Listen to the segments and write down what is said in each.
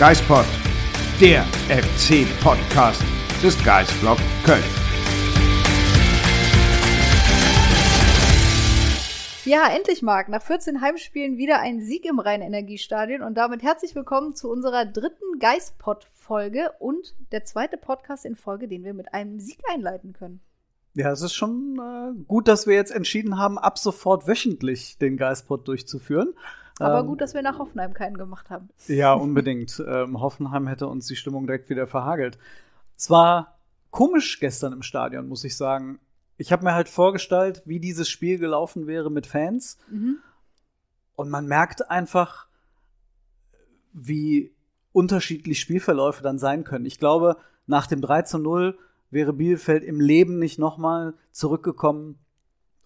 Geispod, der FC-Podcast des Geistblog Köln. Ja, endlich, Marc. Nach 14 Heimspielen wieder ein Sieg im Rhein-Energiestadion und damit herzlich willkommen zu unserer dritten Geistpod-Folge und der zweite Podcast in Folge, den wir mit einem Sieg einleiten können. Ja, es ist schon äh, gut, dass wir jetzt entschieden haben, ab sofort wöchentlich den Geistpod durchzuführen. Aber Ähm, gut, dass wir nach Hoffenheim keinen gemacht haben. Ja, unbedingt. ähm, Hoffenheim hätte uns die Stimmung direkt wieder verhagelt. Es war komisch gestern im Stadion, muss ich sagen. Ich habe mir halt vorgestellt, wie dieses Spiel gelaufen wäre mit Fans. Mhm. Und man merkt einfach, wie unterschiedlich Spielverläufe dann sein können. Ich glaube, nach dem 3 zu 0 wäre Bielefeld im Leben nicht nochmal zurückgekommen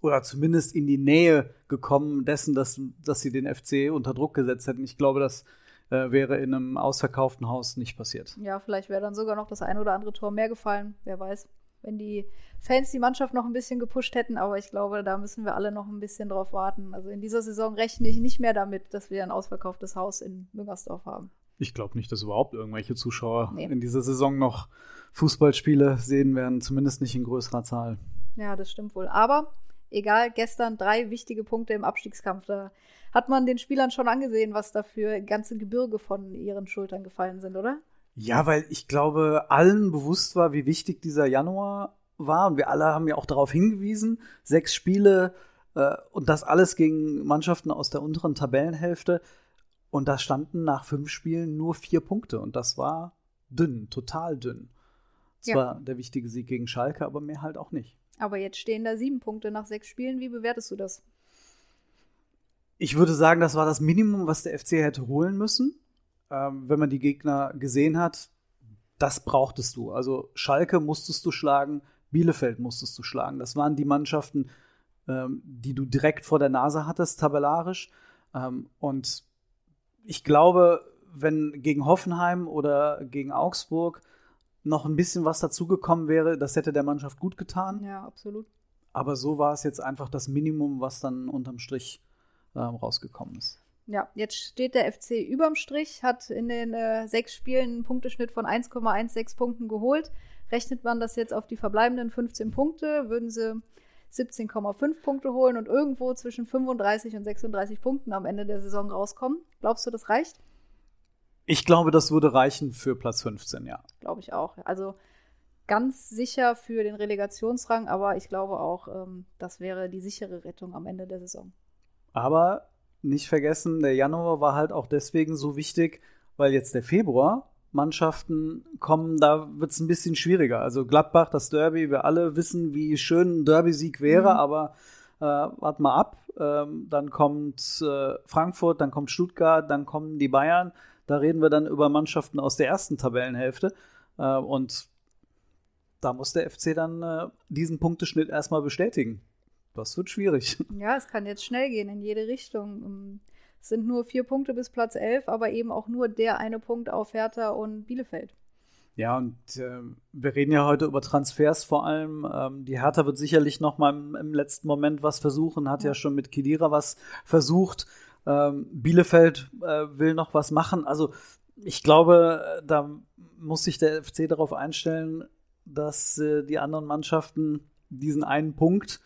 oder zumindest in die Nähe gekommen dessen, dass, dass sie den FC unter Druck gesetzt hätten. Ich glaube, das äh, wäre in einem ausverkauften Haus nicht passiert. Ja, vielleicht wäre dann sogar noch das ein oder andere Tor mehr gefallen. Wer weiß, wenn die Fans die Mannschaft noch ein bisschen gepusht hätten. Aber ich glaube, da müssen wir alle noch ein bisschen drauf warten. Also in dieser Saison rechne ich nicht mehr damit, dass wir ein ausverkauftes Haus in Müngersdorf haben. Ich glaube nicht, dass überhaupt irgendwelche Zuschauer Nee. in dieser Saison noch Fußballspiele sehen werden, zumindest nicht in größerer Zahl. Ja, das stimmt wohl. Aber egal, gestern drei wichtige Punkte im Abstiegskampf. Da hat man den Spielern schon angesehen, was da für ganze Gebirge von ihren Schultern gefallen sind, oder? Ja, weil ich glaube, allen bewusst war, wie wichtig dieser Januar war. Und wir alle haben ja auch darauf hingewiesen. Sechs Spiele äh, und das alles gegen Mannschaften aus der unteren Tabellenhälfte. Und da standen nach fünf Spielen nur vier Punkte. Und das war dünn, total dünn. Ja. Zwar der wichtige Sieg gegen Schalke, aber mehr halt auch nicht. Aber jetzt stehen da sieben Punkte nach sechs Spielen. Wie bewertest du das? Ich würde sagen, das war das Minimum, was der FC hätte holen müssen. Ähm, wenn man die Gegner gesehen hat, das brauchtest du. Also Schalke musstest du schlagen, Bielefeld musstest du schlagen. Das waren die Mannschaften, ähm, die du direkt vor der Nase hattest, tabellarisch. Ähm, und ich glaube, wenn gegen Hoffenheim oder gegen Augsburg noch ein bisschen was dazugekommen wäre, das hätte der Mannschaft gut getan. Ja, absolut. Aber so war es jetzt einfach das Minimum, was dann unterm Strich ähm, rausgekommen ist. Ja, jetzt steht der FC überm Strich, hat in den äh, sechs Spielen einen Punkteschnitt von 1,16 Punkten geholt. Rechnet man das jetzt auf die verbleibenden 15 Punkte, würden sie 17,5 Punkte holen und irgendwo zwischen 35 und 36 Punkten am Ende der Saison rauskommen. Glaubst du, das reicht? Ich glaube, das würde reichen für Platz 15, ja. Glaube ich auch. Also ganz sicher für den Relegationsrang, aber ich glaube auch, ähm, das wäre die sichere Rettung am Ende der Saison. Aber nicht vergessen, der Januar war halt auch deswegen so wichtig, weil jetzt der Februar Mannschaften kommen, da wird es ein bisschen schwieriger. Also Gladbach, das Derby, wir alle wissen, wie schön ein Derby-Sieg wäre, Mhm. aber äh, wart mal ab. Ähm, dann kommt äh, Frankfurt, dann kommt Stuttgart, dann kommen die Bayern. Da reden wir dann über Mannschaften aus der ersten Tabellenhälfte. Äh, und da muss der FC dann äh, diesen Punkteschnitt erstmal bestätigen. Das wird schwierig. Ja, es kann jetzt schnell gehen in jede Richtung. Ähm, Es sind nur vier Punkte bis Platz 11, aber eben auch nur der eine Punkt auf Hertha und Bielefeld. Ja, und äh, wir reden ja heute über Transfers vor allem. Ähm, die Hertha wird sicherlich noch mal im, im letzten Moment was versuchen, hat ja, Ja. schon mit Kedira was versucht. Ähm, Bielefeld äh, will noch was machen. Also ich glaube, äh, da muss sich der FC darauf einstellen, dass äh, die anderen Mannschaften diesen einen Punkt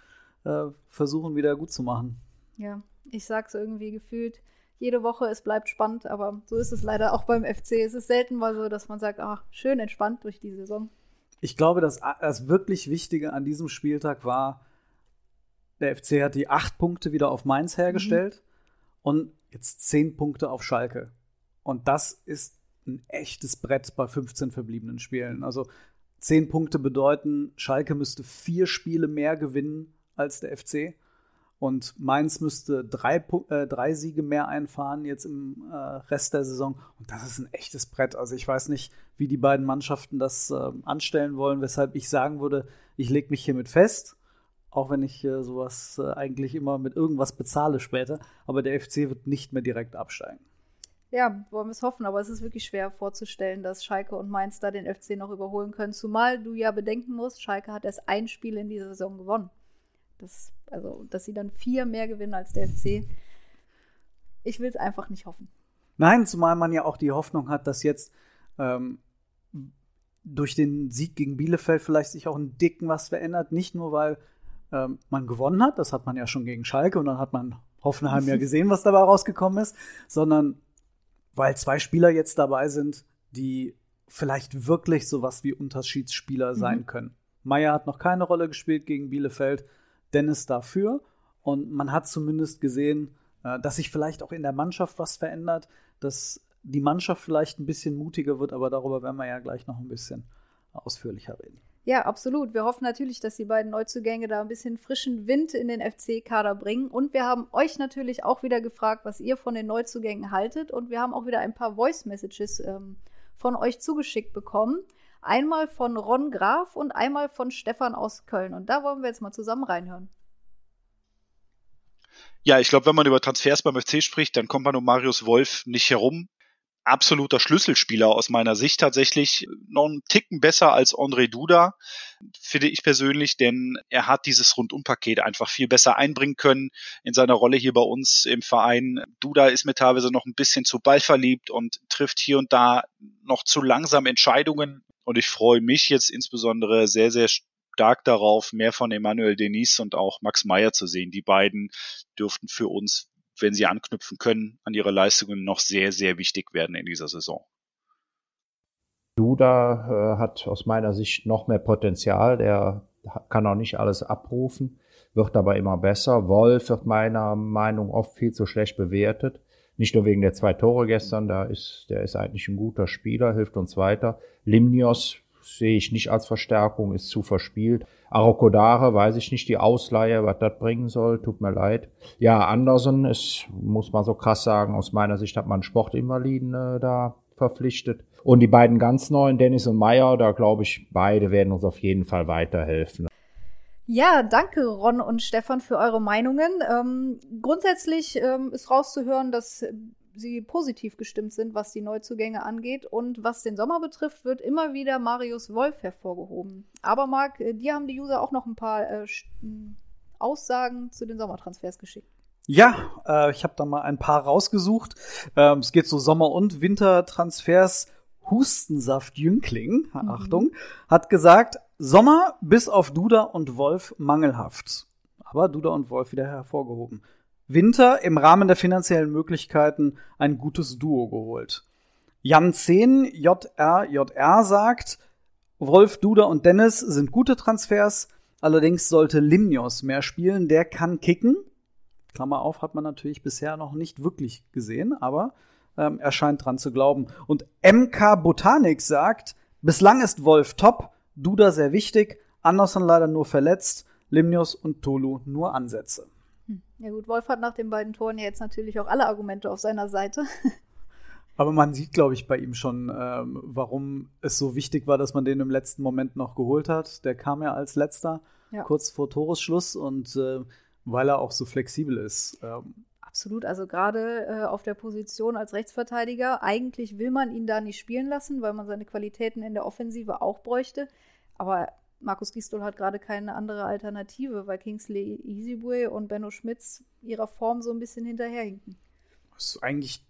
äh, versuchen wieder gut zu machen. Ja, ich sag's irgendwie gefühlt jede Woche, es bleibt spannend, aber so ist es leider auch beim FC. Es ist selten mal so, dass man sagt, ach, schön entspannt durch die Saison. Ich glaube, dass das wirklich Wichtige an diesem Spieltag war, der FC hat die acht Punkte wieder auf Mainz hergestellt und jetzt zehn Punkte auf Schalke. Und das ist ein echtes Brett bei 15 verbliebenen Spielen. Also Zehn Punkte bedeuten, Schalke müsste vier Spiele mehr gewinnen als der FC. Und Mainz müsste drei, äh, drei Siege mehr einfahren jetzt im äh, Rest der Saison. Und das ist ein echtes Brett. Also ich weiß nicht, wie die beiden Mannschaften das äh, anstellen wollen, weshalb ich sagen würde, ich lege mich hiermit fest. Auch wenn ich äh, sowas äh, eigentlich immer mit irgendwas bezahle später. Aber der FC wird nicht mehr direkt absteigen. Ja, wollen wir es hoffen, aber es ist wirklich schwer vorzustellen, dass Schalke und Mainz da den FC noch überholen können. Zumal du ja bedenken musst, Schalke hat erst ein Spiel in dieser Saison gewonnen. Das, also, dass sie dann vier mehr gewinnen als der FC. Ich will es einfach nicht hoffen. Nein, zumal man ja auch die Hoffnung hat, dass jetzt ähm, durch den Sieg gegen Bielefeld vielleicht sich auch ein Dicken was verändert. Nicht nur, weil ähm, man gewonnen hat, das hat man ja schon gegen Schalke und dann hat man Hoffenheim ja gesehen, was dabei rausgekommen ist, sondern weil zwei Spieler jetzt dabei sind, die vielleicht wirklich sowas wie Unterschiedsspieler mhm. sein können. Meier hat noch keine Rolle gespielt gegen Bielefeld. Dennis dafür. Und man hat zumindest gesehen, äh, dass sich vielleicht auch in der Mannschaft was verändert, dass die Mannschaft vielleicht ein bisschen mutiger wird, aber darüber werden wir ja gleich noch ein bisschen ausführlicher reden. Ja, absolut. Wir hoffen natürlich, dass die beiden Neuzugänge da ein bisschen frischen Wind in den FC-Kader bringen. Und wir haben euch natürlich auch wieder gefragt, was ihr von den Neuzugängen haltet. Und wir haben auch wieder ein paar Voice-Messages ähm, von euch zugeschickt bekommen. Einmal von Ron Graf und einmal von Stefan aus Köln. Und da wollen wir jetzt mal zusammen reinhören. Ja, ich glaube, wenn man über Transfers beim FC spricht, dann kommt man um Marius Wolf nicht herum. Absoluter Schlüsselspieler aus meiner Sicht tatsächlich. Noch einen Ticken besser als André Duda, finde ich persönlich, denn er hat dieses Rundumpaket einfach viel besser einbringen können in seiner Rolle hier bei uns im Verein. Duda ist mir teilweise noch ein bisschen zu ballverliebt und trifft hier und da noch zu langsam Entscheidungen, und ich freue mich jetzt insbesondere sehr, sehr stark darauf, mehr von Emmanuel Denis und auch Max Meyer zu sehen. Die beiden dürften für uns, wenn sie anknüpfen können, an ihre Leistungen noch sehr, sehr wichtig werden in dieser Saison. Duda äh, hat aus meiner Sicht noch mehr Potenzial. Der kann auch nicht alles abrufen, wird aber immer besser. Wolf wird meiner Meinung oft viel zu schlecht bewertet. Nicht nur wegen der zwei Tore gestern, da ist, der ist eigentlich ein guter Spieler, hilft uns weiter. Limnios sehe ich nicht als Verstärkung, ist zu verspielt. Arokodare, weiß ich nicht, die Ausleihe, was das bringen soll, tut mir leid. Ja, Andersen ist, muss man so krass sagen, aus meiner Sicht hat man Sportinvaliden äh, da verpflichtet. Und die beiden ganz neuen, Dennis und Meyer, da glaube ich, beide werden uns auf jeden Fall weiterhelfen. Ja, danke Ron und Stefan für eure Meinungen. Ähm, grundsätzlich ähm, ist rauszuhören, dass sie positiv gestimmt sind, was die Neuzugänge angeht. Und was den Sommer betrifft, wird immer wieder Marius Wolf hervorgehoben. Aber Marc, äh, dir haben die User auch noch ein paar äh, Aussagen zu den Sommertransfers geschickt. Ja, äh, ich habe da mal ein paar rausgesucht. Ähm, es geht so Sommer- und Wintertransfers. Hustensaft Jüngling, mhm. Achtung, hat gesagt, Sommer bis auf Duda und Wolf mangelhaft. Aber Duda und Wolf wieder hervorgehoben. Winter im Rahmen der finanziellen Möglichkeiten ein gutes Duo geholt. Jan 10 JR JR sagt, Wolf, Duda und Dennis sind gute Transfers. Allerdings sollte Limnios mehr spielen. Der kann kicken. Klammer auf, hat man natürlich bisher noch nicht wirklich gesehen, aber ähm, er scheint dran zu glauben. Und MK Botanik sagt, bislang ist Wolf top, Duda sehr wichtig, Anderson leider nur verletzt, Limnios und Tolu nur Ansätze. Ja gut, Wolf hat nach den beiden Toren ja jetzt natürlich auch alle Argumente auf seiner Seite. Aber man sieht, glaube ich, bei ihm schon, ähm, warum es so wichtig war, dass man den im letzten Moment noch geholt hat. Der kam ja als letzter, ja. kurz vor Toresschluss und äh, weil er auch so flexibel ist. Ähm. Absolut, also gerade äh, auf der Position als Rechtsverteidiger, eigentlich will man ihn da nicht spielen lassen, weil man seine Qualitäten in der Offensive auch bräuchte. Aber Markus Gistol hat gerade keine andere Alternative, weil Kingsley Easybue und Benno Schmitz ihrer Form so ein bisschen hinterherhinken. Das ist eigentlich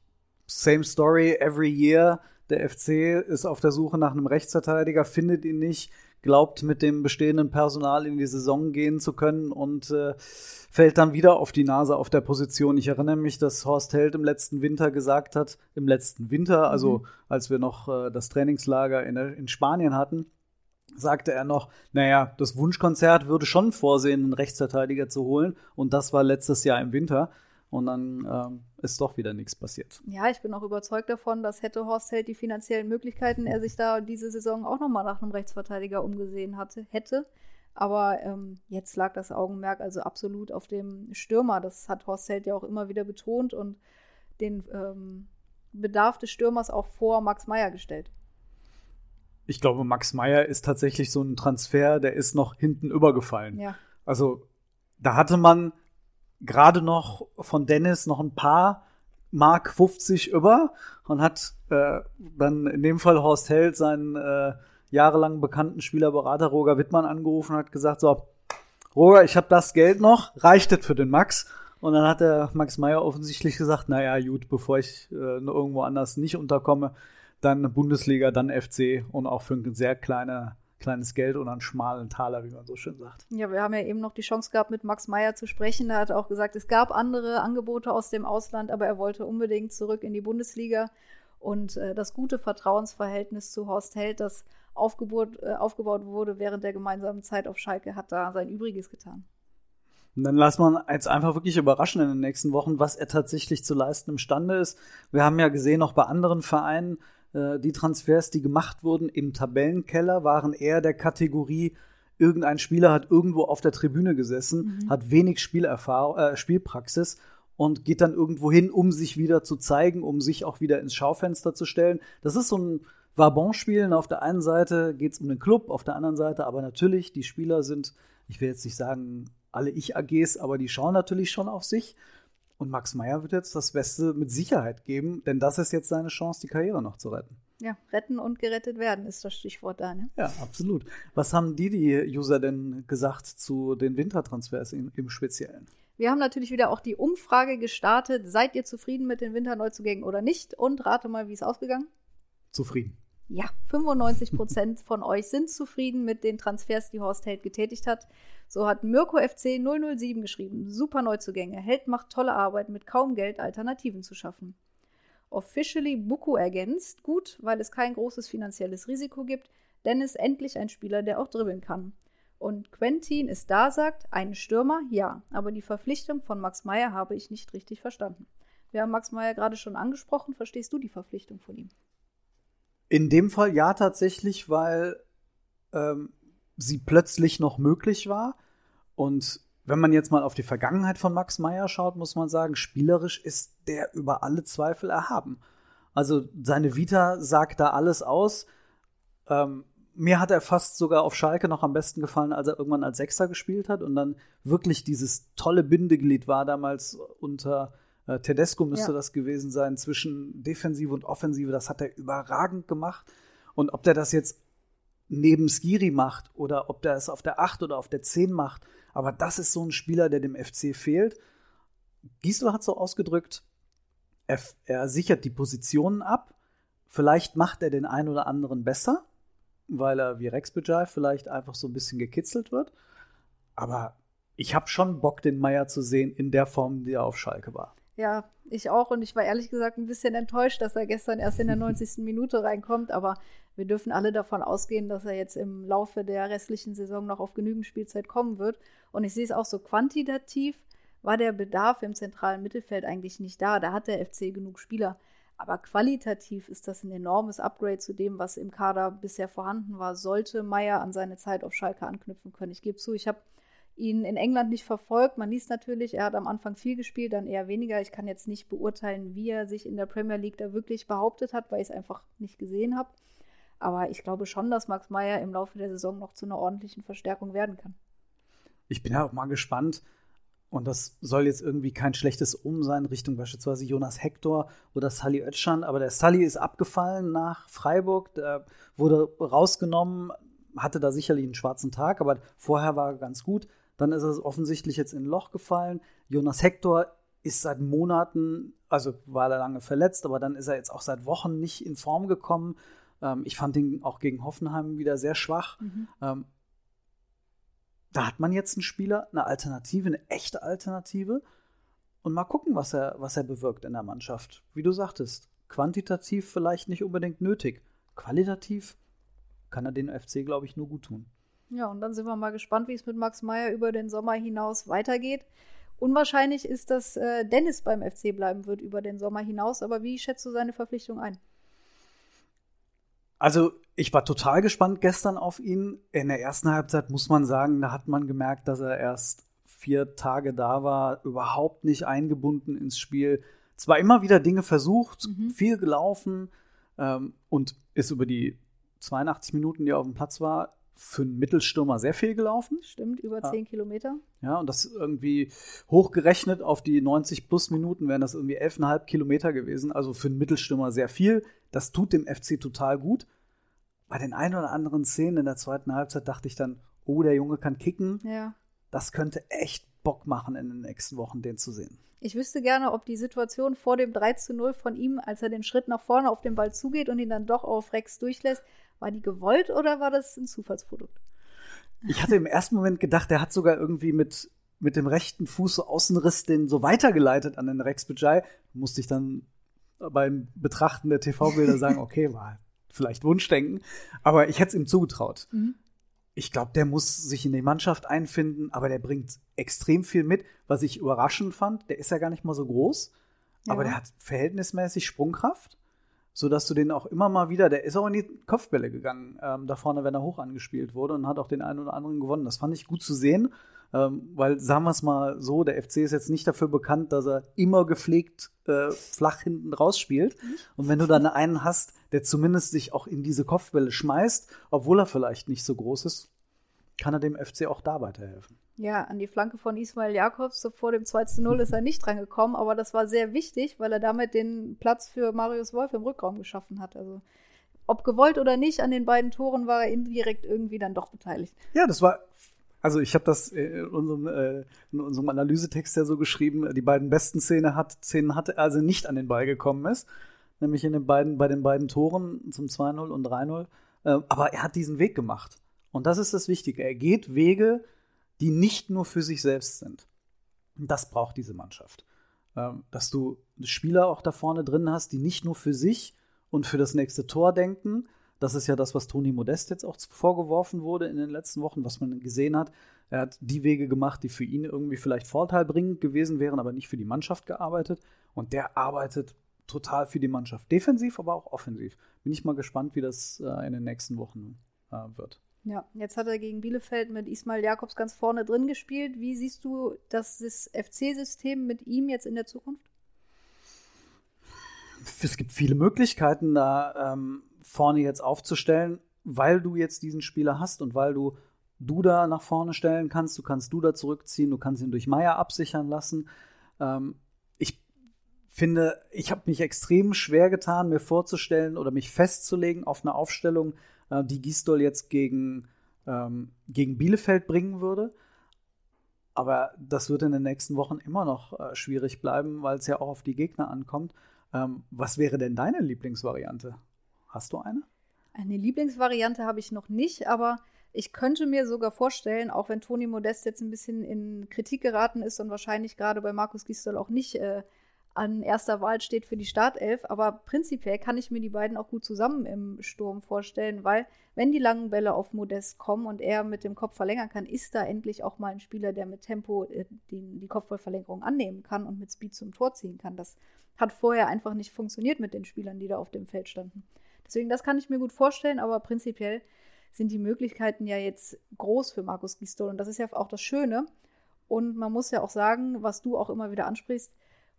same story every year. Der FC ist auf der Suche nach einem Rechtsverteidiger, findet ihn nicht, glaubt mit dem bestehenden Personal in die Saison gehen zu können und äh, fällt dann wieder auf die Nase auf der Position. Ich erinnere mich, dass Horst Held im letzten Winter gesagt hat, im letzten Winter, also mhm. als wir noch äh, das Trainingslager in, in Spanien hatten, sagte er noch, naja, das Wunschkonzert würde schon vorsehen, einen Rechtsverteidiger zu holen. Und das war letztes Jahr im Winter. und dann ähm, ist doch wieder nichts passiert. Ja, ich bin auch überzeugt davon, dass hätte Horst Held die finanziellen Möglichkeiten, er sich da diese Saison auch nochmal nach einem Rechtsverteidiger umgesehen hatte, hätte. Aber ähm, jetzt lag das Augenmerk also absolut auf dem Stürmer. Das hat Horst Held ja auch immer wieder betont und den ähm, Bedarf des Stürmers auch vor Max Meyer gestellt. Ich glaube, Max Meyer ist tatsächlich so ein Transfer, der ist noch hinten übergefallen. Ja. Also da hatte man gerade noch von Dennis noch ein paar Mark 50 über und hat äh, dann in dem Fall Horst Held seinen äh, jahrelang bekannten Spielerberater Roger Wittmann angerufen und hat gesagt, so, Roger, ich habe das Geld noch, reicht das für den Max? Und dann hat der Max Meyer offensichtlich gesagt, naja, gut, bevor ich äh, irgendwo anders nicht unterkomme, dann Bundesliga, dann FC und auch für ein sehr kleine, kleines Geld und einen schmalen Taler, wie man so schön sagt. Ja, wir haben ja eben noch die Chance gehabt, mit Max Meyer zu sprechen. Er hat auch gesagt, es gab andere Angebote aus dem Ausland, aber er wollte unbedingt zurück in die Bundesliga. Und äh, das gute Vertrauensverhältnis zu Horst Held, das aufgebaut, äh, aufgebaut wurde während der gemeinsamen Zeit auf Schalke, hat da sein Übriges getan. Und dann lassen wir jetzt einfach wirklich überraschen in den nächsten Wochen, was er tatsächlich zu leisten imstande ist. Wir haben ja gesehen, auch bei anderen Vereinen, die Transfers, die gemacht wurden im Tabellenkeller, waren eher der Kategorie, irgendein Spieler hat irgendwo auf der Tribüne gesessen, mhm. hat wenig Spielerfahrung, äh, Spielpraxis und geht dann irgendwo hin, um sich wieder zu zeigen, um sich auch wieder ins Schaufenster zu stellen. Das ist so ein Wabon-Spielen. Auf der einen Seite geht es um den Club, auf der anderen Seite aber natürlich, die Spieler sind, ich will jetzt nicht sagen, alle Ich-AGs, aber die schauen natürlich schon auf sich. Und Max Meyer wird jetzt das Beste mit Sicherheit geben, denn das ist jetzt seine Chance, die Karriere noch zu retten. Ja, retten und gerettet werden ist das Stichwort da, ne? Ja, absolut. Was haben die, die User denn gesagt zu den Wintertransfers im, im Speziellen? Wir haben natürlich wieder auch die Umfrage gestartet. Seid ihr zufrieden mit den Winterneuzugängen oder nicht? Und rate mal, wie es ausgegangen? Zufrieden. Ja, 95 Prozent von euch sind zufrieden mit den Transfers, die Horst Held getätigt hat. So hat Mirko FC 007 geschrieben. Super Neuzugänge. Held macht tolle Arbeit, mit kaum Geld Alternativen zu schaffen. Officially Buku ergänzt. Gut, weil es kein großes finanzielles Risiko gibt. Dennis endlich ein Spieler, der auch dribbeln kann. Und Quentin ist da, sagt, ein Stürmer, ja. Aber die Verpflichtung von Max Meyer habe ich nicht richtig verstanden. Wir haben Max Meyer gerade schon angesprochen. Verstehst du die Verpflichtung von ihm? In dem Fall ja tatsächlich, weil ähm, sie plötzlich noch möglich war. Und wenn man jetzt mal auf die Vergangenheit von Max Meyer schaut, muss man sagen, spielerisch ist der über alle Zweifel erhaben. Also seine Vita sagt da alles aus. Ähm, mir hat er fast sogar auf Schalke noch am besten gefallen, als er irgendwann als Sechser gespielt hat und dann wirklich dieses tolle Bindeglied war damals unter Tedesco müsste ja. das gewesen sein, zwischen Defensive und Offensive. Das hat er überragend gemacht. Und ob der das jetzt neben Skiri macht oder ob der es auf der 8 oder auf der 10 macht, aber das ist so ein Spieler, der dem FC fehlt. Giesler hat so ausgedrückt, er, er sichert die Positionen ab. Vielleicht macht er den einen oder anderen besser, weil er wie Rex Bejai vielleicht einfach so ein bisschen gekitzelt wird. Aber ich habe schon Bock, den Meier zu sehen in der Form, die er auf Schalke war. Ja, ich auch. Und ich war ehrlich gesagt ein bisschen enttäuscht, dass er gestern erst in der 90. Minute reinkommt. Aber wir dürfen alle davon ausgehen, dass er jetzt im Laufe der restlichen Saison noch auf genügend Spielzeit kommen wird. Und ich sehe es auch so quantitativ war der Bedarf im zentralen Mittelfeld eigentlich nicht da. Da hat der FC genug Spieler. Aber qualitativ ist das ein enormes Upgrade zu dem, was im Kader bisher vorhanden war. Sollte Meier an seine Zeit auf Schalke anknüpfen können. Ich gebe zu, ich habe ihn in England nicht verfolgt. Man liest natürlich, er hat am Anfang viel gespielt, dann eher weniger. Ich kann jetzt nicht beurteilen, wie er sich in der Premier League da wirklich behauptet hat, weil ich es einfach nicht gesehen habe. Aber ich glaube schon, dass Max Meyer im Laufe der Saison noch zu einer ordentlichen Verstärkung werden kann. Ich bin ja auch mal gespannt, und das soll jetzt irgendwie kein schlechtes Um sein, Richtung beispielsweise Jonas Hector oder Sally Oetschan. Aber der Sally ist abgefallen nach Freiburg, der wurde rausgenommen, hatte da sicherlich einen schwarzen Tag, aber vorher war er ganz gut. Dann ist er offensichtlich jetzt in ein Loch gefallen. Jonas Hector ist seit Monaten, also war er lange verletzt, aber dann ist er jetzt auch seit Wochen nicht in Form gekommen. Ähm, ich fand ihn auch gegen Hoffenheim wieder sehr schwach. Mhm. Ähm, da hat man jetzt einen Spieler, eine Alternative, eine echte Alternative. Und mal gucken, was er, was er bewirkt in der Mannschaft. Wie du sagtest, quantitativ vielleicht nicht unbedingt nötig. Qualitativ kann er den FC, glaube ich, nur gut tun. Ja, und dann sind wir mal gespannt, wie es mit Max Meyer über den Sommer hinaus weitergeht. Unwahrscheinlich ist, dass äh, Dennis beim FC bleiben wird über den Sommer hinaus. Aber wie schätzt du seine Verpflichtung ein? Also, ich war total gespannt gestern auf ihn. In der ersten Halbzeit muss man sagen, da hat man gemerkt, dass er erst vier Tage da war, überhaupt nicht eingebunden ins Spiel. Zwar immer wieder Dinge versucht, mhm. viel gelaufen ähm, und ist über die 82 Minuten, die er auf dem Platz war, für einen Mittelstürmer sehr viel gelaufen. Stimmt, über ja. 10 Kilometer. Ja, und das irgendwie hochgerechnet auf die 90 plus Minuten wären das irgendwie 11,5 Kilometer gewesen. Also für einen Mittelstürmer sehr viel. Das tut dem FC total gut. Bei den ein oder anderen Szenen in der zweiten Halbzeit dachte ich dann, oh, der Junge kann kicken. Ja. Das könnte echt Bock machen, in den nächsten Wochen den zu sehen. Ich wüsste gerne, ob die Situation vor dem 3 zu 0 von ihm, als er den Schritt nach vorne auf den Ball zugeht und ihn dann doch auf Rex durchlässt, war die gewollt oder war das ein Zufallsprodukt? Ich hatte im ersten Moment gedacht, er hat sogar irgendwie mit, mit dem rechten Fuß so Außenriss den so weitergeleitet an den Rex Bajai. Musste ich dann beim Betrachten der TV-Bilder sagen, okay, war vielleicht Wunschdenken. Aber ich hätte es ihm zugetraut. Mhm. Ich glaube, der muss sich in die Mannschaft einfinden, aber der bringt extrem viel mit. Was ich überraschend fand, der ist ja gar nicht mal so groß, ja. aber der hat verhältnismäßig Sprungkraft sodass du den auch immer mal wieder, der ist auch in die Kopfbälle gegangen, ähm, da vorne, wenn er hoch angespielt wurde und hat auch den einen oder anderen gewonnen. Das fand ich gut zu sehen, ähm, weil sagen wir es mal so, der FC ist jetzt nicht dafür bekannt, dass er immer gepflegt äh, flach hinten rausspielt. Und wenn du dann einen hast, der zumindest sich auch in diese Kopfbälle schmeißt, obwohl er vielleicht nicht so groß ist, kann er dem FC auch da weiterhelfen. Ja, an die Flanke von Ismail Jakobs vor dem 2 zu 0 ist er nicht drangekommen, aber das war sehr wichtig, weil er damit den Platz für Marius Wolf im Rückraum geschaffen hat. Also ob gewollt oder nicht, an den beiden Toren war er indirekt irgendwie dann doch beteiligt. Ja, das war, also ich habe das in unserem, äh, in unserem Analysetext ja so geschrieben, die beiden besten Szenen hat, Szenen hatte, also nicht an den Ball gekommen ist, nämlich in den beiden, bei den beiden Toren zum 2-0 und 3-0. Äh, aber er hat diesen Weg gemacht. Und das ist das Wichtige. Er geht Wege, die nicht nur für sich selbst sind. Das braucht diese Mannschaft. Ähm, dass du Spieler auch da vorne drin hast, die nicht nur für sich und für das nächste Tor denken. Das ist ja das, was Toni Modest jetzt auch vorgeworfen wurde in den letzten Wochen, was man gesehen hat. Er hat die Wege gemacht, die für ihn irgendwie vielleicht vorteilbringend gewesen wären, aber nicht für die Mannschaft gearbeitet. Und der arbeitet total für die Mannschaft. Defensiv, aber auch offensiv. Bin ich mal gespannt, wie das äh, in den nächsten Wochen äh, wird. Ja, jetzt hat er gegen Bielefeld mit Ismail Jakobs ganz vorne drin gespielt. Wie siehst du das, FC-System mit ihm jetzt in der Zukunft? Es gibt viele Möglichkeiten, da ähm, vorne jetzt aufzustellen, weil du jetzt diesen Spieler hast und weil du Duda nach vorne stellen kannst. Du kannst Duda zurückziehen, du kannst ihn durch Meier absichern lassen. Ähm, ich finde, ich habe mich extrem schwer getan, mir vorzustellen oder mich festzulegen auf eine Aufstellung, äh, die Gisdol jetzt gegen, ähm, gegen Bielefeld bringen würde. Aber das wird in den nächsten Wochen immer noch äh, schwierig bleiben, weil es ja auch auf die Gegner ankommt. Ähm, was wäre denn deine Lieblingsvariante? Hast du eine? Eine Lieblingsvariante habe ich noch nicht, aber ich könnte mir sogar vorstellen, auch wenn Toni Modest jetzt ein bisschen in Kritik geraten ist und wahrscheinlich gerade bei Markus Gisdol auch nicht äh, an erster Wahl steht für die Startelf, aber prinzipiell kann ich mir die beiden auch gut zusammen im Sturm vorstellen, weil wenn die langen Bälle auf Modest kommen und er mit dem Kopf verlängern kann, ist da endlich auch mal ein Spieler, der mit Tempo äh, die, die Kopfballverlängerung annehmen kann und mit Speed zum Tor ziehen kann. Das hat vorher einfach nicht funktioniert mit den Spielern, die da auf dem Feld standen. Deswegen, das kann ich mir gut vorstellen, aber prinzipiell sind die Möglichkeiten ja jetzt groß für Markus Gisdol und das ist ja auch das Schöne. Und man muss ja auch sagen, was du auch immer wieder ansprichst,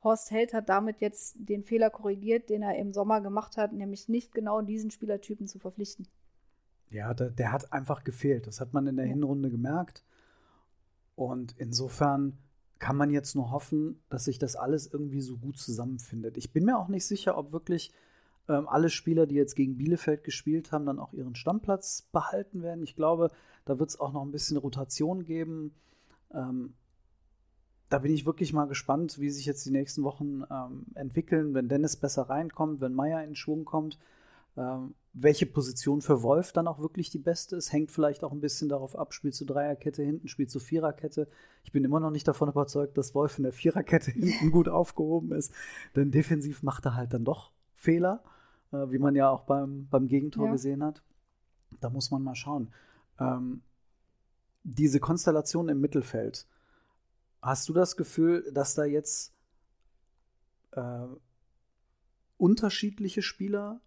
Horst Held hat damit jetzt den Fehler korrigiert, den er im Sommer gemacht hat, nämlich nicht genau diesen Spielertypen zu verpflichten. Ja, der, der hat einfach gefehlt. Das hat man in der ja. Hinrunde gemerkt. Und insofern kann man jetzt nur hoffen, dass sich das alles irgendwie so gut zusammenfindet. Ich bin mir auch nicht sicher, ob wirklich ähm, alle Spieler, die jetzt gegen Bielefeld gespielt haben, dann auch ihren Stammplatz behalten werden. Ich glaube, da wird es auch noch ein bisschen Rotation geben. Ähm, da bin ich wirklich mal gespannt, wie sich jetzt die nächsten Wochen ähm, entwickeln, wenn Dennis besser reinkommt, wenn Meier in Schwung kommt. Ähm, welche Position für Wolf dann auch wirklich die beste ist, hängt vielleicht auch ein bisschen darauf ab, spielst du Dreierkette hinten, spielst du Viererkette. Ich bin immer noch nicht davon überzeugt, dass Wolf in der Viererkette hinten gut aufgehoben ist, denn defensiv macht er halt dann doch Fehler, äh, wie man ja auch beim, beim Gegentor ja. gesehen hat. Da muss man mal schauen. Ähm, diese Konstellation im Mittelfeld, Hast du das Gefühl, dass da jetzt äh, unterschiedliche Spieler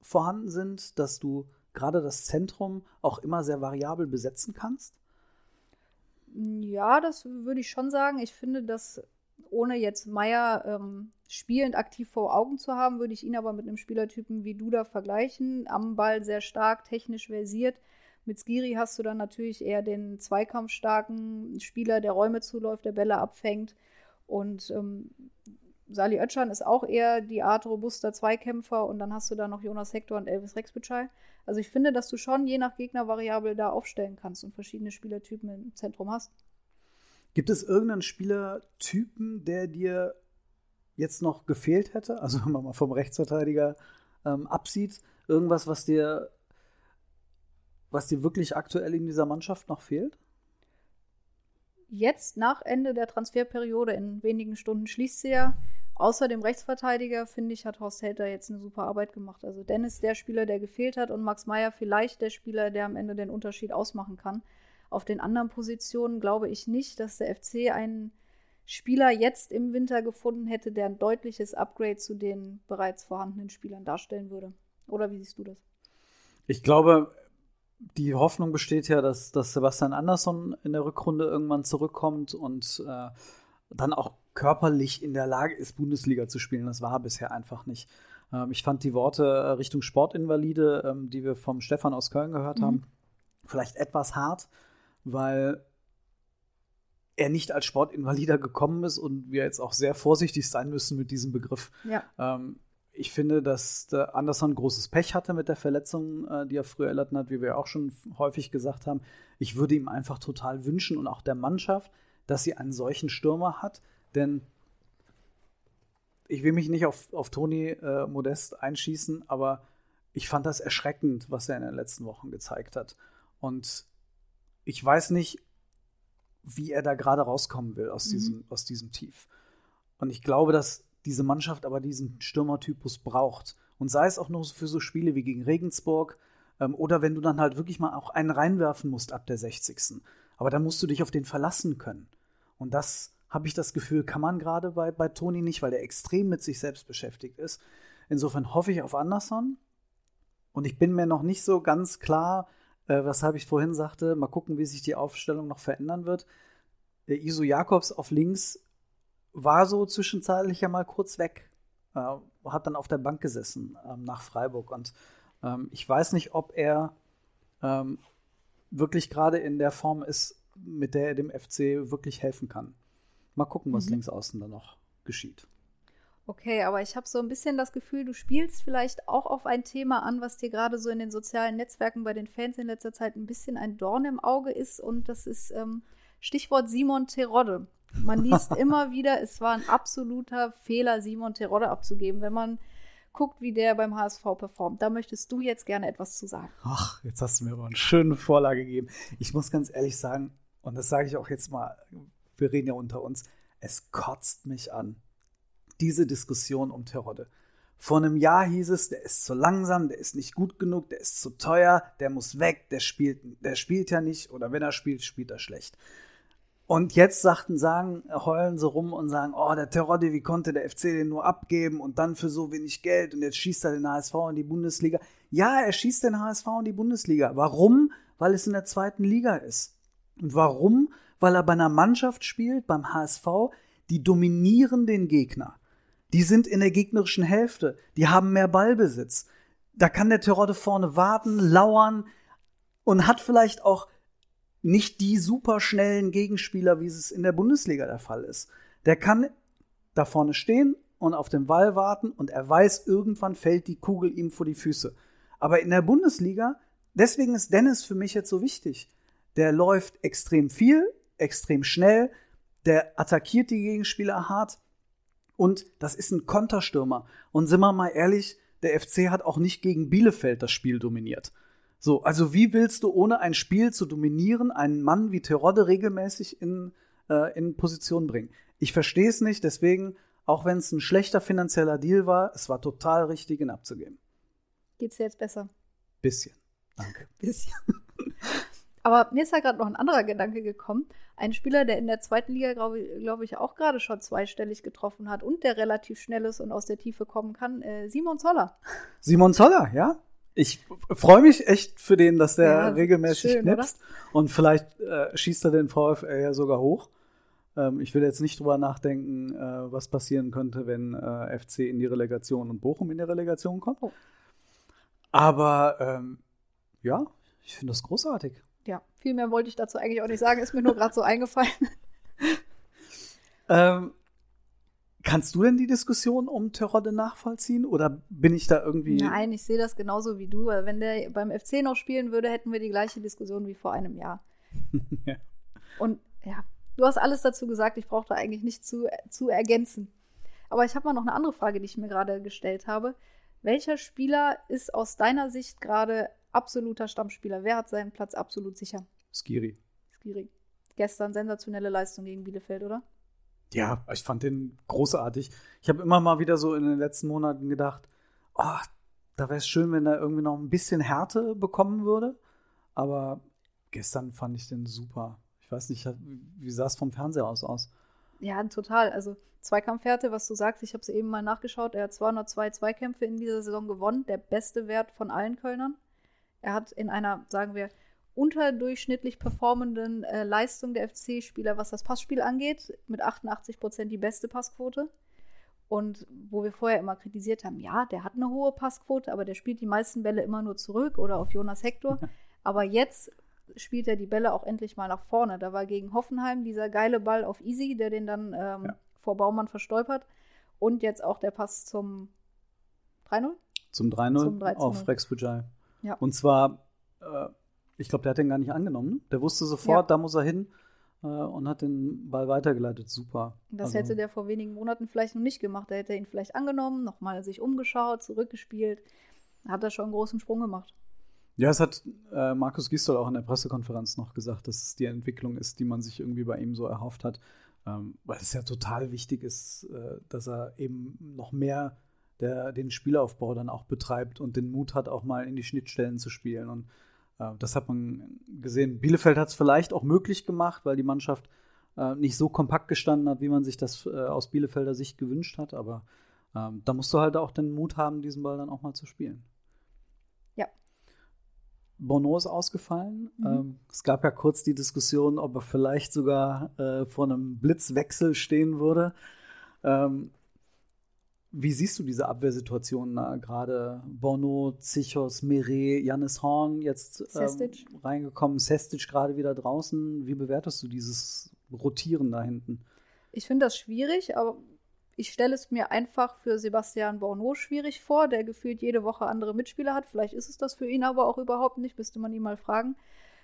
vorhanden sind, dass du gerade das Zentrum auch immer sehr variabel besetzen kannst? Ja, das würde ich schon sagen. Ich finde, dass ohne jetzt Meier ähm, spielend aktiv vor Augen zu haben, würde ich ihn aber mit einem Spielertypen wie Duda vergleichen. Am Ball sehr stark, technisch versiert. Mit Skiri hast du dann natürlich eher den zweikampfstarken Spieler, der Räume zuläuft, der Bälle abfängt. Und ähm, Sali Oetschan ist auch eher die Art robuster Zweikämpfer. Und dann hast du da noch Jonas Hector und Elvis Rexbitschei. Also ich finde, dass du schon je nach Gegnervariable da aufstellen kannst und verschiedene Spielertypen im Zentrum hast. Gibt es irgendeinen Spielertypen, der dir jetzt noch gefehlt hätte? Also wenn man mal vom Rechtsverteidiger ähm, absieht, irgendwas, was dir, was dir wirklich aktuell in dieser Mannschaft noch fehlt? Jetzt nach Ende der Transferperiode in wenigen Stunden schließt sie ja. Außer dem Rechtsverteidiger, finde ich, hat Horst Helter jetzt eine super Arbeit gemacht. Also Dennis der Spieler, der gefehlt hat und Max Meyer vielleicht der Spieler, der am Ende den Unterschied ausmachen kann. Auf den anderen Positionen glaube ich nicht, dass der FC einen Spieler jetzt im Winter gefunden hätte, der ein deutliches Upgrade zu den bereits vorhandenen Spielern darstellen würde. Oder wie siehst du das? Ich glaube, die Hoffnung besteht ja, dass, dass Sebastian Andersson in der Rückrunde irgendwann zurückkommt und äh, dann auch körperlich in der Lage ist, Bundesliga zu spielen. Das war bisher einfach nicht. Ähm, ich fand die Worte äh, Richtung Sportinvalide, ähm, die wir vom Stefan aus Köln gehört mhm. haben, vielleicht etwas hart weil er nicht als Sportinvalider gekommen ist und wir jetzt auch sehr vorsichtig sein müssen mit diesem Begriff. Ja. Ähm, ich finde, dass der Anderson großes Pech hatte mit der Verletzung, äh, die er früher erlitten hat, wie wir auch schon häufig gesagt haben. Ich würde ihm einfach total wünschen und auch der Mannschaft, dass sie einen solchen Stürmer hat, denn ich will mich nicht auf, auf Toni äh, Modest einschießen, aber ich fand das erschreckend, was er in den letzten Wochen gezeigt hat. Und ich weiß nicht, wie er da gerade rauskommen will aus, mhm. diesem, aus diesem Tief. Und ich glaube, dass diese Mannschaft aber diesen Stürmertypus braucht. Und sei es auch nur für so Spiele wie gegen Regensburg ähm, oder wenn du dann halt wirklich mal auch einen reinwerfen musst ab der 60. Aber dann musst du dich auf den verlassen können. Und das habe ich das Gefühl, kann man gerade bei, bei Toni nicht, weil er extrem mit sich selbst beschäftigt ist. Insofern hoffe ich auf Anderson. Und ich bin mir noch nicht so ganz klar, äh, weshalb ich vorhin sagte, mal gucken, wie sich die Aufstellung noch verändern wird. Der Isu Jakobs auf links war so zwischenzeitlich ja mal kurz weg, äh, hat dann auf der Bank gesessen ähm, nach Freiburg und ähm, ich weiß nicht, ob er ähm, wirklich gerade in der Form ist, mit der er dem FC wirklich helfen kann. Mal gucken, was mhm. links außen da noch geschieht. Okay, aber ich habe so ein bisschen das Gefühl, du spielst vielleicht auch auf ein Thema an, was dir gerade so in den sozialen Netzwerken bei den Fans in letzter Zeit ein bisschen ein Dorn im Auge ist. Und das ist ähm, Stichwort Simon Terodde. Man liest immer wieder, es war ein absoluter Fehler, Simon Terodde abzugeben, wenn man guckt, wie der beim HSV performt. Da möchtest du jetzt gerne etwas zu sagen. Ach, jetzt hast du mir aber eine schöne Vorlage gegeben. Ich muss ganz ehrlich sagen, und das sage ich auch jetzt mal, wir reden ja unter uns, es kotzt mich an diese Diskussion um Terodde. Vor einem Jahr hieß es, der ist zu langsam, der ist nicht gut genug, der ist zu teuer, der muss weg, der spielt, der spielt ja nicht oder wenn er spielt, spielt er schlecht. Und jetzt sagten, sagen, heulen sie rum und sagen, oh, der Terodde, wie konnte der FC den nur abgeben und dann für so wenig Geld und jetzt schießt er den HSV in die Bundesliga. Ja, er schießt den HSV in die Bundesliga. Warum? Weil es in der zweiten Liga ist. Und warum? Weil er bei einer Mannschaft spielt, beim HSV, die dominieren den Gegner. Die sind in der gegnerischen Hälfte. Die haben mehr Ballbesitz. Da kann der Terodde vorne warten, lauern und hat vielleicht auch nicht die superschnellen Gegenspieler, wie es in der Bundesliga der Fall ist. Der kann da vorne stehen und auf den Ball warten und er weiß, irgendwann fällt die Kugel ihm vor die Füße. Aber in der Bundesliga, deswegen ist Dennis für mich jetzt so wichtig. Der läuft extrem viel, extrem schnell, der attackiert die Gegenspieler hart, und das ist ein Konterstürmer. Und sind wir mal ehrlich, der FC hat auch nicht gegen Bielefeld das Spiel dominiert. So, also wie willst du ohne ein Spiel zu dominieren einen Mann wie Terodde regelmäßig in, äh, in Position bringen? Ich verstehe es nicht, deswegen, auch wenn es ein schlechter finanzieller Deal war, es war total richtig, ihn abzugeben. Geht's dir jetzt besser? Bisschen. Danke. Bisschen. Aber mir ist ja gerade noch ein anderer Gedanke gekommen. Ein Spieler, der in der zweiten Liga, glaube glaub ich, auch gerade schon zweistellig getroffen hat und der relativ schnell ist und aus der Tiefe kommen kann, äh, Simon Zoller. Simon Zoller, ja. Ich freue mich echt für den, dass der Ja, regelmäßig schön, knipst. Und vielleicht äh, schießt er den VfL ja sogar hoch. Ähm, ich will jetzt nicht drüber nachdenken, äh, was passieren könnte, wenn äh, FC in die Relegation und Bochum in die Relegation kommt. Oh. Aber ähm, ja, ich finde das großartig. Ja, viel mehr wollte ich dazu eigentlich auch nicht sagen, ist mir nur gerade so eingefallen. Ähm, kannst du denn die Diskussion um Terodde nachvollziehen oder bin ich da irgendwie? Nein, ich sehe das genauso wie du. Wenn der beim FC noch spielen würde, hätten wir die gleiche Diskussion wie vor einem Jahr. Ja. Und ja, du hast alles dazu gesagt, ich brauche da eigentlich nicht zu, zu ergänzen. Aber ich habe mal noch eine andere Frage, die ich mir gerade gestellt habe. Welcher Spieler ist aus deiner Sicht gerade absoluter Stammspieler? Wer hat seinen Platz absolut sicher? Skiri. Skiri. Gestern sensationelle Leistung gegen Bielefeld, oder? Ja, ich fand den großartig. Ich habe immer mal wieder so in den letzten Monaten gedacht, oh, da wäre es schön, wenn er irgendwie noch ein bisschen Härte bekommen würde. Aber gestern fand ich den super. Ich weiß nicht, wie sah es vom Fernseher aus aus? Ja, total. Also Zweikampfwerte, was du sagst, ich habe es eben mal nachgeschaut. Er hat 202 Zweikämpfe in dieser Saison gewonnen, der beste Wert von allen Kölnern. Er hat in einer, sagen wir, unterdurchschnittlich performenden äh, Leistung der FC-Spieler, was das Passspiel angeht, mit 88 Prozent die beste Passquote. Und wo wir vorher immer kritisiert haben, ja, der hat eine hohe Passquote, aber der spielt die meisten Bälle immer nur zurück oder auf Jonas Hector. Aber jetzt spielt er die Bälle auch endlich mal nach vorne. Da war gegen Hoffenheim dieser geile Ball auf Easy, der den dann ähm, Ja. vor Baumann verstolpert. Und jetzt auch der Pass zum 3-0. Zum 3-0 Zum 3 zu auf 0. Rex Bujai. Ja. Und zwar, äh, ich glaube, der hat den gar nicht angenommen. Ne? Der wusste sofort, Ja. da muss er hin äh, und hat den Ball weitergeleitet. Super. Das Also- hätte der vor wenigen Monaten vielleicht noch nicht gemacht. Da hätte ihn vielleicht angenommen, nochmal sich umgeschaut, zurückgespielt. Hat er schon einen großen Sprung gemacht. Ja, es hat äh, Markus Gisdol auch in der Pressekonferenz noch gesagt, dass es die Entwicklung ist, die man sich irgendwie bei ihm so erhofft hat. Ähm, weil es ja total wichtig ist, äh, dass er eben noch mehr der, den Spielaufbau dann auch betreibt und den Mut hat, auch mal in die Schnittstellen zu spielen. Und äh, das hat man gesehen. Bielefeld hat es vielleicht auch möglich gemacht, weil die Mannschaft äh, nicht so kompakt gestanden hat, wie man sich das äh, aus Bielefelder Sicht gewünscht hat. Aber ähm, da musst du halt auch den Mut haben, diesen Ball dann auch mal zu spielen. Ja. Bono ist ausgefallen. Mhm. Ähm, es gab ja kurz die Diskussion, ob er vielleicht sogar äh, vor einem Blitzwechsel stehen würde. Ähm, wie siehst du diese Abwehrsituation gerade? Bono, Zichos, Meret, Janis Horn jetzt ähm, reingekommen, Sestic gerade wieder draußen. Wie bewertest du dieses Rotieren da hinten? Ich finde das schwierig, aber ich stelle es mir einfach für Sebastian Borneau schwierig vor, der gefühlt jede Woche andere Mitspieler hat. Vielleicht ist es das für ihn aber auch überhaupt nicht, müsste man ihn mal fragen.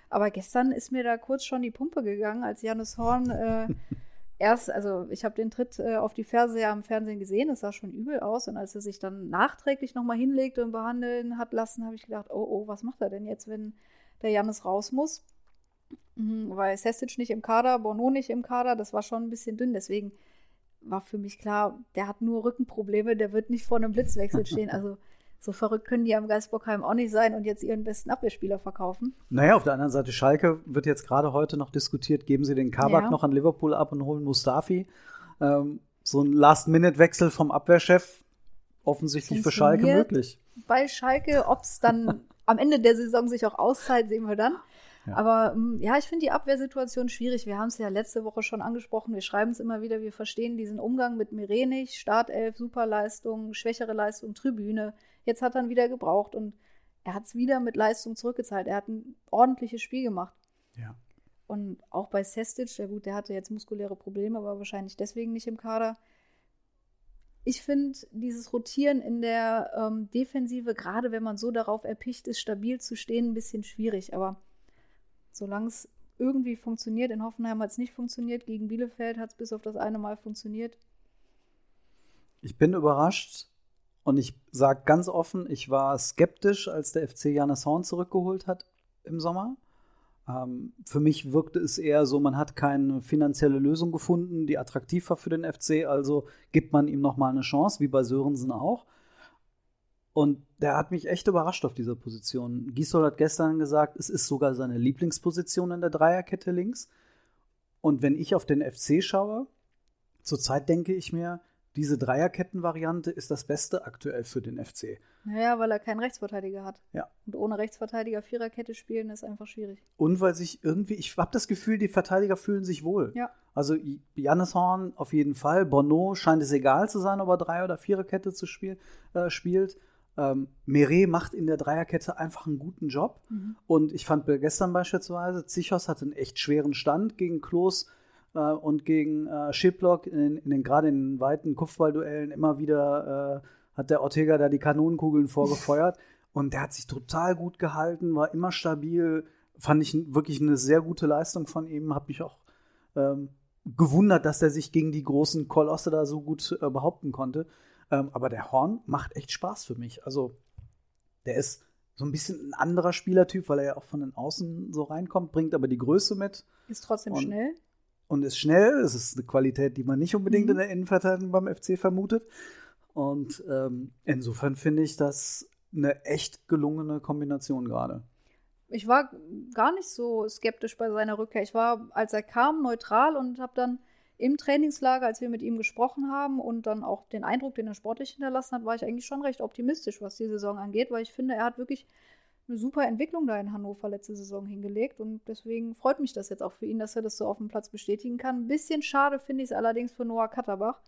Aber gestern ist mir da kurz schon die Pumpe gegangen, als Janis Horn äh, erst, also ich habe den Tritt äh, auf die Ferse ja im Fernsehen gesehen, es sah schon übel aus. Und als er sich dann nachträglich nochmal hinlegte und behandeln hat lassen, habe ich gedacht, oh, oh, was macht er denn jetzt, wenn der Janis raus muss? Mhm, weil Sestic nicht im Kader, Bono nicht im Kader, das war schon ein bisschen dünn. Deswegen war für mich klar, der hat nur Rückenprobleme, der wird nicht vor einem Blitzwechsel stehen. Also so verrückt können die am Geisbockheim auch nicht sein und jetzt ihren besten Abwehrspieler verkaufen. Naja, auf der anderen Seite, Schalke wird jetzt gerade heute noch diskutiert, geben sie den Kabak Ja. noch an Liverpool ab und holen Mustafi. Ähm, so ein Last-Minute-Wechsel vom Abwehrchef, offensichtlich für Schalke möglich. Bei Schalke, ob es dann am Ende der Saison sich auch auszahlt, sehen wir dann. Ja. Aber ähm, ja, ich finde die Abwehrsituation schwierig. Wir haben es ja letzte Woche schon angesprochen. Wir schreiben es immer wieder. Wir verstehen diesen Umgang mit Mire nicht. Startelf, Superleistung, schwächere Leistung, Tribüne. Jetzt hat er ihn wieder gebraucht und er hat es wieder mit Leistung zurückgezahlt. Er hat ein ordentliches Spiel gemacht. Ja. Und auch bei Sestic, ja gut, der hatte jetzt muskuläre Probleme, aber wahrscheinlich deswegen nicht im Kader. Ich finde dieses Rotieren in der ähm, Defensive, gerade wenn man so darauf erpicht ist, stabil zu stehen, ein bisschen schwierig. Aber solange es irgendwie funktioniert, in Hoffenheim hat es nicht funktioniert, gegen Bielefeld hat es bis auf das eine Mal funktioniert. Ich bin überrascht und ich sage ganz offen, ich war skeptisch, als der FC Janis Horn zurückgeholt hat im Sommer. Ähm, für mich wirkte es eher so, man hat keine finanzielle Lösung gefunden, die attraktiv war für den FC, also gibt man ihm nochmal eine Chance, wie bei Sörensen auch. Und der hat mich echt überrascht auf dieser Position. Gisdol hat gestern gesagt, es ist sogar seine Lieblingsposition in der Dreierkette links. Und wenn ich auf den FC schaue, zurzeit denke ich mir, diese Dreierketten-Variante ist das Beste aktuell für den FC. Naja, weil er keinen Rechtsverteidiger hat. Ja. Und ohne Rechtsverteidiger Viererkette spielen ist einfach schwierig. Und weil sich irgendwie, ich habe das Gefühl, die Verteidiger fühlen sich wohl. Ja. Also Jannis Horn auf jeden Fall. Bono scheint es egal zu sein, ob er Drei- oder Viererkette zu spiel, äh, spielt. Ähm, Meret macht in der Dreierkette einfach einen guten Job. Mhm. Und ich fand gestern beispielsweise, Zichos hatte einen echt schweren Stand gegen Klos äh, und gegen äh, Schiplock in, den- in den gerade in den weiten Kopfballduellen immer wieder äh, hat der Ortega da die Kanonenkugeln vorgefeuert. Und der hat sich total gut gehalten, war immer stabil. Fand ich wirklich eine sehr gute Leistung von ihm. Hab mich auch ähm, gewundert, dass er sich gegen die großen Kolosse da so gut äh, behaupten konnte. Ähm, aber der Horn macht echt Spaß für mich. Also der ist so ein bisschen ein anderer Spielertyp, weil er ja auch von den Außen so reinkommt, bringt aber die Größe mit Ist trotzdem Und- schnell. Und ist schnell. Es ist eine Qualität, die man nicht unbedingt Mhm. in der Innenverteidigung beim FC vermutet. Und ähm, insofern finde ich das eine echt gelungene Kombination gerade. Ich war gar nicht so skeptisch bei seiner Rückkehr. Ich war, als er kam, neutral und habe dann im Trainingslager, als wir mit ihm gesprochen haben und dann auch den Eindruck, den er sportlich hinterlassen hat, war ich eigentlich schon recht optimistisch, was die Saison angeht, weil ich finde, er hat wirklich eine super Entwicklung da in Hannover letzte Saison hingelegt und deswegen freut mich das jetzt auch für ihn, dass er das so auf dem Platz bestätigen kann. Ein bisschen schade finde ich es allerdings für Noah Katterbach,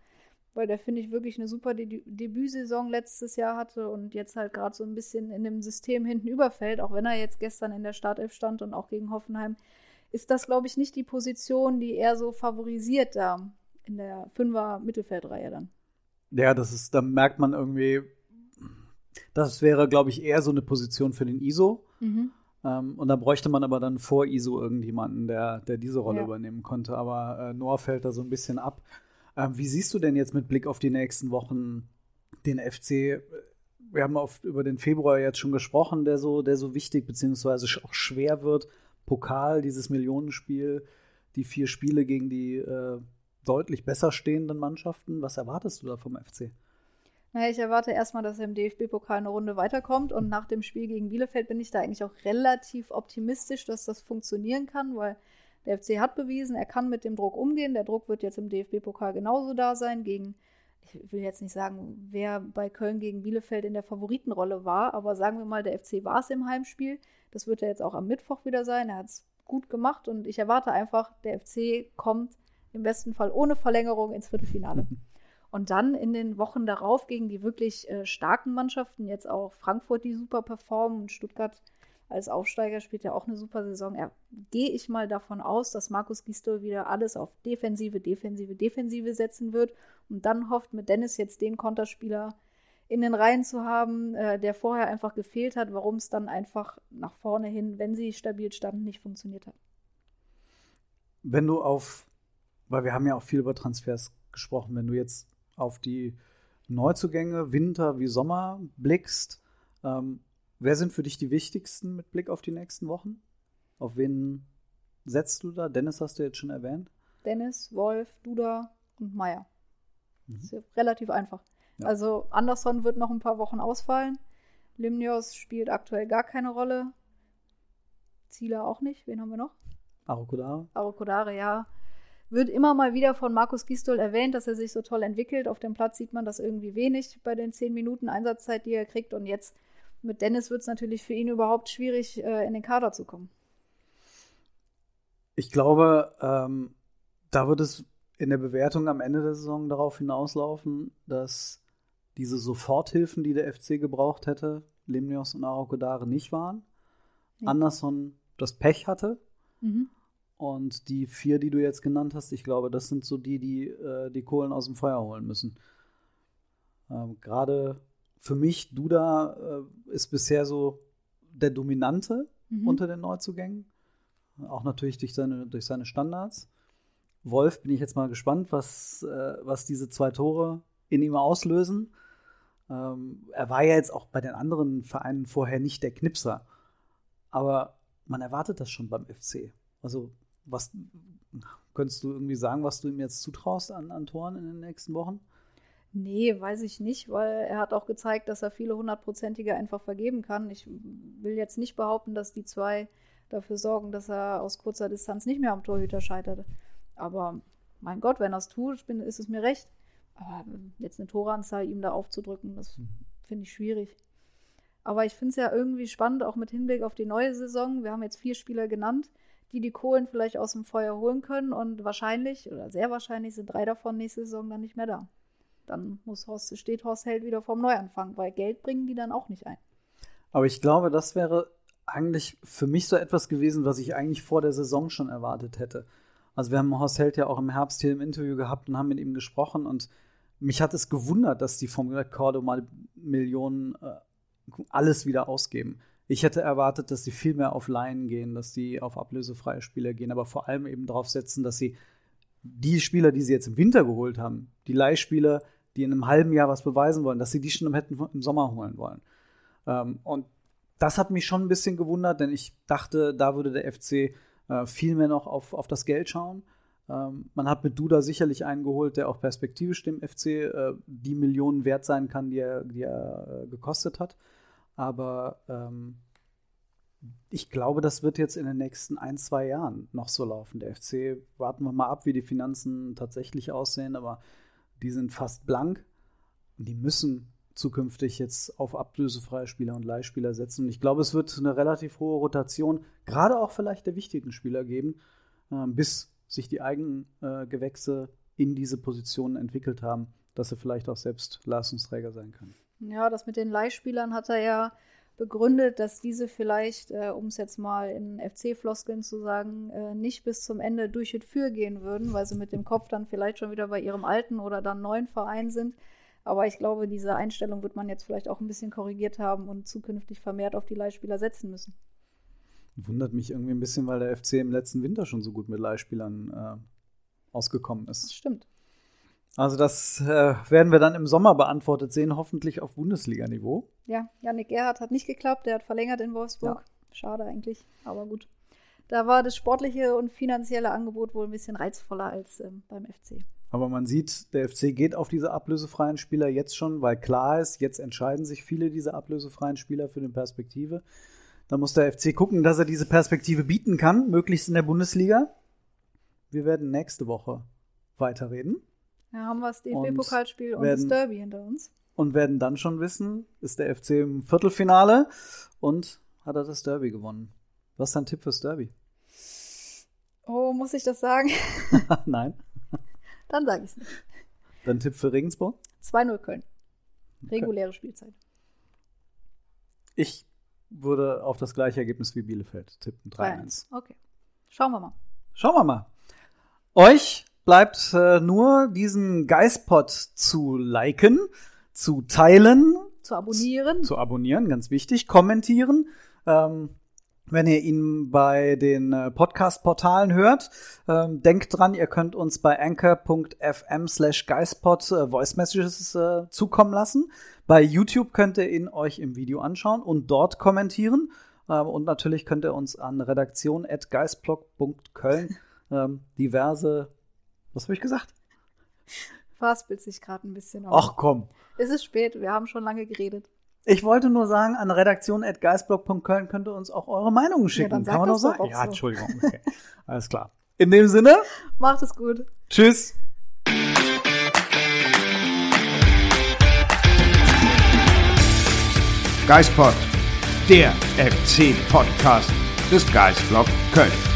weil der finde ich wirklich eine super De Debütsaison letztes Jahr hatte und jetzt halt gerade so ein bisschen in dem System hinten überfällt, auch wenn er jetzt gestern in der Startelf stand und auch gegen Hoffenheim, ist das, glaube ich, nicht die Position, die er so favorisiert da in der Fünfer Mittelfeldreihe dann. Ja, das ist, da merkt man irgendwie, das wäre, glaube ich, eher so eine Position für den ISO. Mhm. Ähm, und da bräuchte man aber dann vor ISO irgendjemanden, der, der diese Rolle Ja. übernehmen konnte. Aber äh, Noah fällt da so ein bisschen ab. Ähm, wie siehst du denn jetzt mit Blick auf die nächsten Wochen den FC? Wir haben oft über den Februar jetzt schon gesprochen, der so, der so wichtig beziehungsweise sch- auch schwer wird. Pokal, dieses Millionenspiel, die vier Spiele gegen die äh, deutlich besser stehenden Mannschaften. Was erwartest du da vom FC? Naja, ich erwarte erstmal, dass er im DFB-Pokal eine Runde weiterkommt und nach dem Spiel gegen Bielefeld bin ich da eigentlich auch relativ optimistisch, dass das funktionieren kann, weil der FC hat bewiesen, er kann mit dem Druck umgehen. Der Druck wird jetzt im DFB-Pokal genauso da sein gegen, ich will jetzt nicht sagen, wer bei Köln gegen Bielefeld in der Favoritenrolle war, aber sagen wir mal, der FC war es im Heimspiel. Das wird er jetzt auch am Mittwoch wieder sein. Er hat es gut gemacht und ich erwarte einfach, der FC kommt im besten Fall ohne Verlängerung ins Viertelfinale. Und dann in den Wochen darauf gegen die wirklich äh, starken Mannschaften, jetzt auch Frankfurt, die super performen und Stuttgart als Aufsteiger spielt ja auch eine super Saison. Ja, Gehe ich mal davon aus, dass Markus Gisdol wieder alles auf Defensive, Defensive, Defensive setzen wird und dann hofft mit Dennis jetzt den Konterspieler in den Reihen zu haben, äh, der vorher einfach gefehlt hat, warum es dann einfach nach vorne hin, wenn sie stabil standen, nicht funktioniert hat. Wenn du auf, weil wir haben ja auch viel über Transfers gesprochen, wenn du jetzt auf die Neuzugänge Winter wie Sommer blickst, ähm, wer sind für dich die wichtigsten mit Blick auf die nächsten Wochen? Auf wen setzt du da? Dennis hast du jetzt schon erwähnt. Dennis, Wolf, Duda und Meier. Mhm. Ist ja relativ einfach. Ja. Also Anderson wird noch ein paar Wochen ausfallen. Limnios spielt aktuell gar keine Rolle. Zieler auch nicht. Wen haben wir noch? Arokodare? Arokodare, ja. Wird immer mal wieder von Markus Gistol erwähnt, dass er sich so toll entwickelt. Auf dem Platz sieht man das irgendwie wenig bei den 10 Minuten Einsatzzeit, die er kriegt. Und jetzt mit Dennis wird es natürlich für ihn überhaupt schwierig, äh, in den Kader zu kommen. Ich glaube, ähm, da wird es in der Bewertung am Ende der Saison darauf hinauslaufen, dass diese Soforthilfen, die der FC gebraucht hätte, Limnios und Arokodare nicht waren. Nee. Anderson das Pech hatte. Mhm. Und die vier, die du jetzt genannt hast, ich glaube, das sind so die, die äh, die Kohlen aus dem Feuer holen müssen. Ähm, Gerade für mich, Duda äh, ist bisher so der Dominante Mhm. unter den Neuzugängen. Auch natürlich durch seine, durch seine Standards. Wolf bin ich jetzt mal gespannt, was, äh, was diese zwei Tore in ihm auslösen. Ähm, er war ja jetzt auch bei den anderen Vereinen vorher nicht der Knipser. Aber man erwartet das schon beim FC. Also, was könntest du irgendwie sagen, was du ihm jetzt zutraust an, an Toren in den nächsten Wochen? Nee, weiß ich nicht, weil er hat auch gezeigt, dass er viele hundertprozentige einfach vergeben kann. Ich will jetzt nicht behaupten, dass die zwei dafür sorgen, dass er aus kurzer Distanz nicht mehr am Torhüter scheitert. Aber mein Gott, wenn er es tut, bin, ist es mir recht. Aber jetzt eine Toranzahl ihm da aufzudrücken, das finde ich schwierig. Aber ich finde es ja irgendwie spannend, auch mit Hinblick auf die neue Saison. Wir haben jetzt vier Spieler genannt, die die Kohlen vielleicht aus dem Feuer holen können. Und wahrscheinlich, oder sehr wahrscheinlich, sind drei davon nächste Saison dann nicht mehr da. Dann muss Horst, steht Horst Held wieder vorm Neuanfang, weil Geld bringen die dann auch nicht ein. Aber ich glaube, das wäre eigentlich für mich so etwas gewesen, was ich eigentlich vor der Saison schon erwartet hätte. Also wir haben Horst Held ja auch im Herbst hier im Interview gehabt und haben mit ihm gesprochen und mich hat es gewundert, dass die vom Cordo mal Millionen äh, alles wieder ausgeben. Ich hätte erwartet, dass sie viel mehr auf Laien gehen, dass sie auf ablösefreie Spieler gehen, aber vor allem eben darauf setzen, dass sie die Spieler, die sie jetzt im Winter geholt haben, die Leihspieler, die in einem halben Jahr was beweisen wollen, dass sie die schon hätten im Sommer holen wollen. Ähm, und das hat mich schon ein bisschen gewundert, denn ich dachte, da würde der FC äh, viel mehr noch auf, auf das Geld schauen. Ähm, man hat mit Duda sicherlich einen geholt, der auch perspektivisch dem FC äh, die Millionen wert sein kann, die er, die er äh, gekostet hat. Aber ähm, ich glaube, das wird jetzt in den nächsten ein, zwei Jahren noch so laufen. Der FC, warten wir mal ab, wie die Finanzen tatsächlich aussehen, aber die sind fast blank. Und die müssen zukünftig jetzt auf ablösefreie Spieler und Leihspieler setzen. Und ich glaube, es wird eine relativ hohe Rotation, gerade auch vielleicht der wichtigen Spieler geben, äh, bis sich die eigenen äh, Gewächse in diese Positionen entwickelt haben, dass sie vielleicht auch selbst Leistungsträger sein können. Ja, das mit den Leihspielern hat er ja begründet, dass diese vielleicht, äh, um es jetzt mal in FC-Floskeln zu sagen, äh, nicht bis zum Ende durch und für gehen würden, weil sie mit dem Kopf dann vielleicht schon wieder bei ihrem alten oder dann neuen Verein sind. Aber ich glaube, diese Einstellung wird man jetzt vielleicht auch ein bisschen korrigiert haben und zukünftig vermehrt auf die Leihspieler setzen müssen. Wundert mich irgendwie ein bisschen, weil der FC im letzten Winter schon so gut mit Leihspielern äh, ausgekommen ist. Das stimmt. Also das äh, werden wir dann im Sommer beantwortet sehen, hoffentlich auf Bundesliga-Niveau. Ja, Janik Gerhardt hat nicht geklappt, der hat verlängert in Wolfsburg. Ja. Schade eigentlich, aber gut. Da war das sportliche und finanzielle Angebot wohl ein bisschen reizvoller als ähm, beim FC. Aber man sieht, der FC geht auf diese ablösefreien Spieler jetzt schon, weil klar ist, jetzt entscheiden sich viele dieser ablösefreien Spieler für eine Perspektive. Da muss der FC gucken, dass er diese Perspektive bieten kann, möglichst in der Bundesliga. Wir werden nächste Woche weiterreden. Ja, haben wir das DFB-Pokalspiel und, und das Derby hinter uns. Und werden dann schon wissen, ist der FC im Viertelfinale und hat er das Derby gewonnen. Was ist dein Tipp fürs Derby? Oh, muss ich das sagen? Nein. Dann sage ich es nicht. Dein Tipp für Regensburg? 2-0 Köln. Reguläre okay. Spielzeit. Ich würde auf das gleiche Ergebnis wie Bielefeld tippen. 3-1. Okay. Schauen wir mal. Schauen wir mal. Euch bleibt äh, nur, diesen Geistpot zu liken, zu teilen. Zu abonnieren. Zu, abonnieren, ganz wichtig. Kommentieren. Ähm, wenn ihr ihn bei den äh, Podcast-Portalen hört. Ähm, denkt dran, ihr könnt uns bei anchor.fm slash geistpod äh, Voice Messages äh, zukommen lassen. Bei YouTube könnt ihr ihn euch im Video anschauen und dort kommentieren. Ähm, und natürlich könnt ihr uns an redaktion.geistblog.köln ähm, diverse, was habe ich gesagt? Verhaspelt sich gerade ein bisschen. Ach komm. Es ist spät, wir haben schon lange geredet. Ich wollte nur sagen, an redaktion.geistblog.köln könnt ihr uns auch eure Meinungen schicken. Ja, Kann man noch sagen? Ja, so. Entschuldigung. Okay. Alles klar. In dem Sinne. Macht es gut. Tschüss. Geistpod, der FC-Podcast des Geistblog Köln.